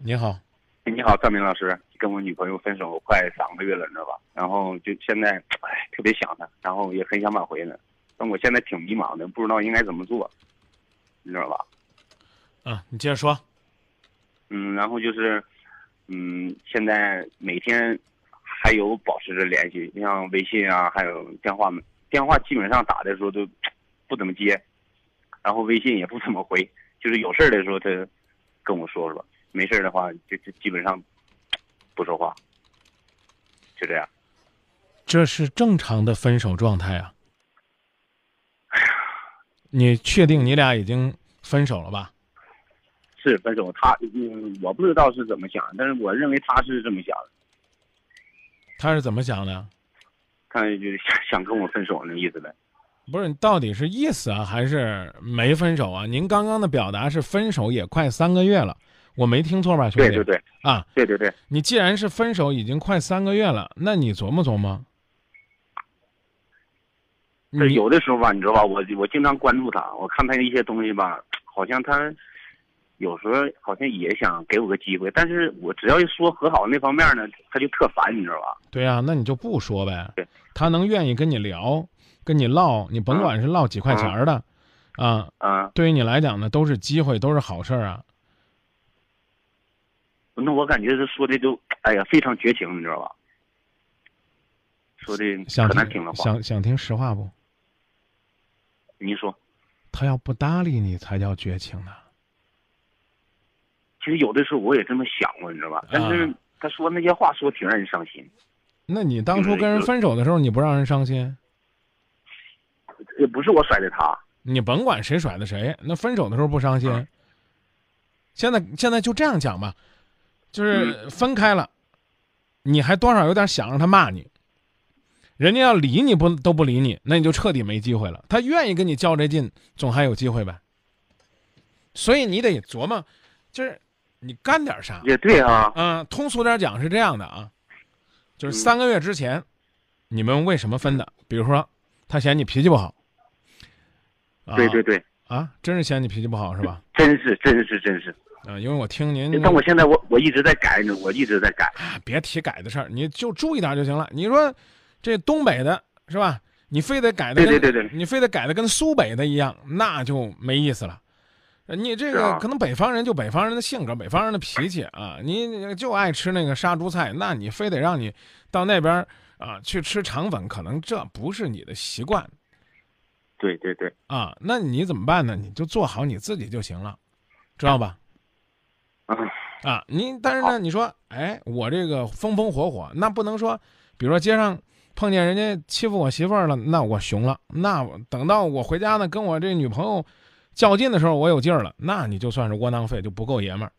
你好，你好，赵明老师，跟我女朋友分手快三个月了，你知道吧？然后就现在，哎，特别想她，然后也很想挽回呢。但我现在挺迷茫的，不知道应该怎么做，你知道吧？啊，你接着说。嗯，然后就是，嗯，现在每天还有保持着联系，像微信啊，还有电话，电话基本上打的时候都不怎么接，然后微信也不怎么回，就是有事儿的时候他跟我说说，没事儿的话就就基本上不说话，就这样。这是正常的分手状态啊。你确定你俩已经分手了吧？是分手，他嗯，我不知道是怎么想，但是我认为他是这么想的，他是怎么想的？他就是想想跟我分手那意思呗。不是，你到底是意思啊，还是没分手啊？您刚刚的表达是分手也快三个月了，我没听错吧，兄弟？对对对，啊，对对对，你既然是分手已经快三个月了，那你琢磨琢磨。有的时候吧，你知道吧，我我经常关注他，我看他一些东西吧，好像他有时候好像也想给我个机会，但是我只要一说和好那方面呢，他就特烦，你知道吧？对呀、那你就不说呗对。他能愿意跟你聊，跟你唠，你甭管是唠几块钱儿的，啊，啊，对于你来讲呢，都是机会，都是好事儿啊。那我感觉他说的都，哎呀，非常绝情，你知道吧？说的想可难听了话，想想听实话不？您说，他要不搭理你，才叫绝情呢。其实有的时候我也这么想过，你知道吧？但是啊他说那些话说挺让人伤心。那你当初跟人分手的时候，你不让人伤心？也不是我甩的他，你甭管谁甩的谁，那分手的时候不伤心。嗯现在现在就这样讲吧，就是嗯分开了，你还多少有点想让他骂你。人家要理你不都不理你，那你就彻底没机会了。他愿意跟你较这劲，总还有机会呗。所以你得琢磨，就是你干点啥。也对啊，嗯，通俗点讲是这样的啊，就是嗯三个月之前，你们为什么分的？比如说，他嫌你脾气不好，啊、对对对，啊，真是嫌你脾气不好是吧？真是真是真是。啊，因为我听您，但我现在我我一直在改呢，我一直在改。啊别提改的事儿，你就注意点就行了。你说这东北的是吧？你非得改的跟对对对对你非得改的跟苏北的一样，那就没意思了。呃你这个、可能北方人就北方人的性格，北方人的脾气啊，你你就爱吃那个杀猪菜，那你非得让你到那边啊去吃肠粉，可能这不是你的习惯对对对，啊。那你怎么办呢？你就做好你自己就行了，知道吧？嗯，啊，你但是呢，你说，哎，我这个风风火火，那不能说，比如说街上碰见人家欺负我媳妇儿了，那我熊了，那等到我回家呢，跟我这女朋友较劲的时候，我有劲儿了，那你就算是窝囊废，就不够爷们儿，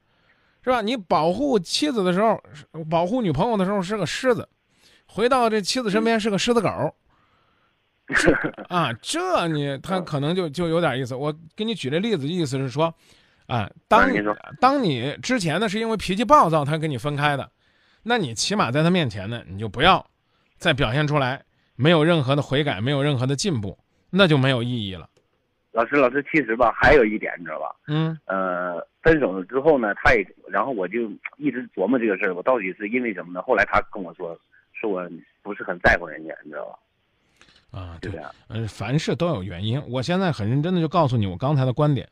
是吧？你保护妻子的时候，保护女朋友的时候是个狮子，回到这妻子身边是个狮子狗。啊，这你他可能就就有点意思。我给你举这例子，意思是说，啊，当当你之前呢是因为脾气暴躁，他跟你分开的，那你起码在他面前呢，你就不要再表现出来没有任何的悔改，没有任何的进步，那就没有意义了。老师老师，其实吧，还有一点你知道吧？嗯呃，分手了之后呢，他也，然后我就一直琢磨这个事儿，我到底是因为什么呢？后来他跟我说，说我不是很在乎人家，你知道吧？啊，对。嗯，凡事都有原因。我现在很认真的就告诉你我刚才的观点，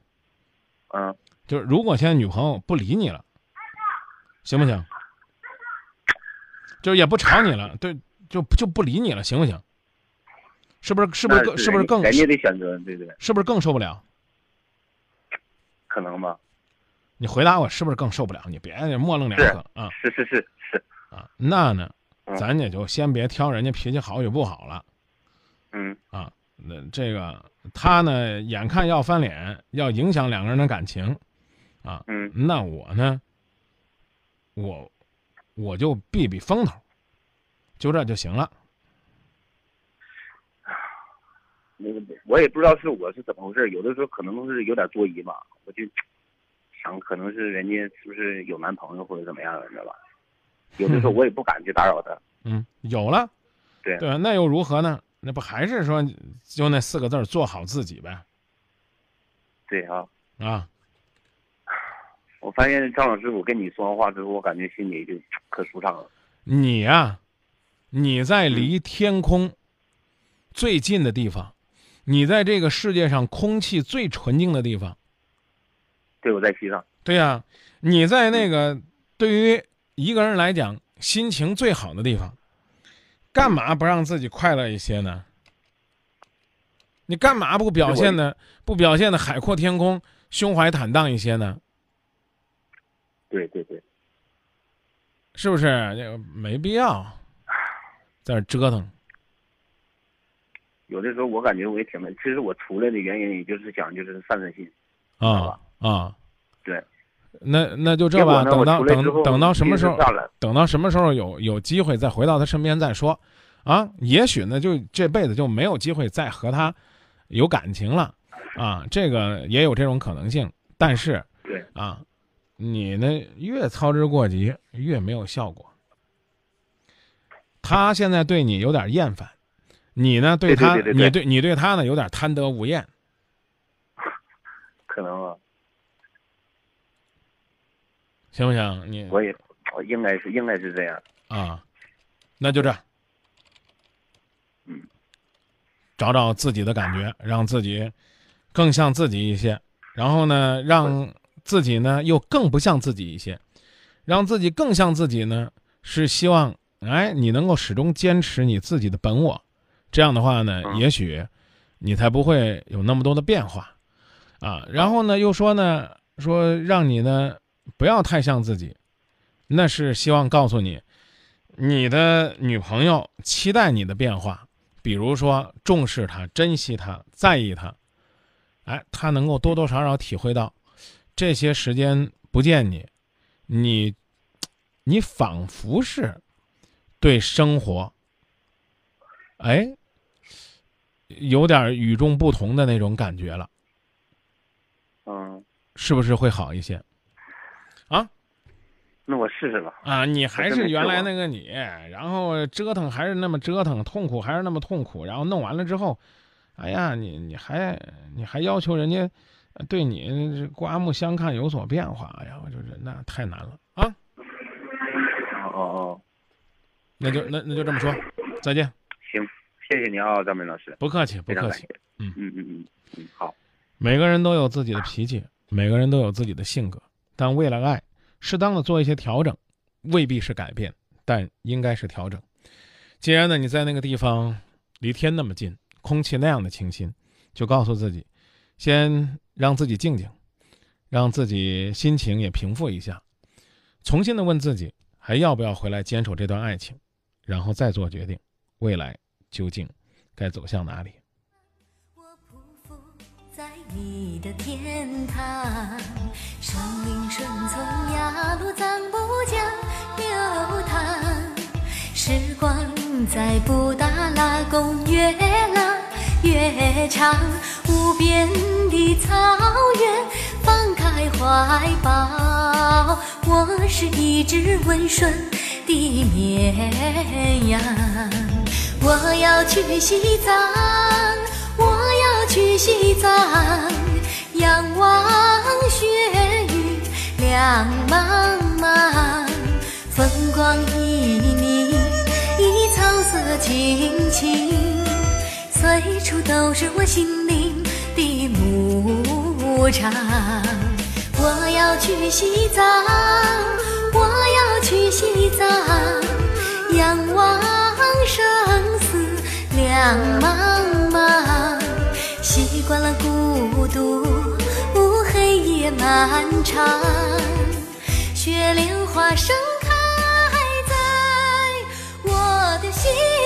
嗯，就是如果现在女朋友不理你了，行不行？就是也不吵你了，对，就就不理你了，行不行？是不是？是不是更？是不是更？人家的选择，对对，是不是更受不了？可能吧？你回答我，是不是更受不了？你别模棱两可啊是是是是，啊！那呢，嗯咱也就先别挑人家脾气好与不好了嗯啊。那这个他呢，眼看要翻脸，要影响两个人的感情啊。嗯那我呢，我我就避避风头，就这就行了。那个我也不知道是我是怎么回事，有的时候可能是有点多疑吧，我就想可能是人家是不是有男朋友或者怎么样的，你知道吧？有的时候我也不敢去打扰他。嗯，有了，对对，那又如何呢？那不还是说就那四个字儿做好自己呗？对啊，啊，我发现张老师，我跟你说完话之后，我感觉心里就可舒畅了。你呀、你在离天空最近的地方，你在这个世界上空气最纯净的地方，对，我在西藏。对呀、你在那个对于一个人来讲心情最好的地方，干嘛不让自己快乐一些呢？你干嘛不表现的不表现的海阔天空、胸怀坦荡一些呢？对对对，是不是？这个没必要在这折腾。有的时候我感觉我也挺累。其实我出来的原因，也就是想就是散散心。啊啊，对，那那就这吧，等到等等到什么时候，等到什么时候有有机会再回到他身边再说，啊，也许呢就这辈子就没有机会再和他有感情了，啊，这个也有这种可能性。但是对，啊，你呢越操之过急越没有效果。他现在对你有点厌烦，你呢对他对对对对对你对你对他呢有点贪得无厌。可能啊，行不行？你我也我应该是应该是这样。啊，那就这样，嗯，找找自己的感觉，让自己更像自己一些，然后呢，让自己呢又更不像自己一些，让自己更像自己呢，是希望哎你能够始终坚持你自己的本我，这样的话呢，嗯。也许你才不会有那么多的变化。啊。然后呢，又说呢，说让你呢不要太像自己，那是希望告诉你。你的女朋友期待你的变化，比如说重视她、珍惜她、在意她，哎，她能够多多少少体会到，这些时间不见你，你，你仿佛是对生活，哎，有点与众不同的那种感觉了，嗯，是不是会好一些？啊那我试试吧。啊，你还是原来那个你，然后折腾还是那么折腾，痛苦还是那么痛苦，然后弄完了之后，哎呀，你你还你还要求人家呃对你这刮目相看有所变化，哎呀，我就是那太难了啊！哦哦哦，那就那那就这么说，再见，行，谢谢你啊，张明老师，不客气不客气。嗯嗯嗯嗯嗯，好。每个人都有自己的脾气，每个人都有自己的性格，但为了爱，适当的做一些调整，未必是改变，但应该是调整。既然呢你在那个地方离天那么近，空气那样的清新，就告诉自己，先让自己静静，让自己心情也平复一下，重新的问自己还要不要回来坚守这段爱情，然后再做决定，未来究竟该走向哪里。在你的天堂，生命顺从呀，路暂不将流淌。时光在布达拉宫越拉越长，边的草原放开怀抱。我是一只温顺的绵羊，我要去西藏。我要去西藏，仰望雪域亮茫茫，风光旖旎，草色青青，随处都是我心灵的牧场我要去西藏我要去西藏仰望生死两茫茫。习惯了孤独黑夜漫长雪莲花盛开在我的心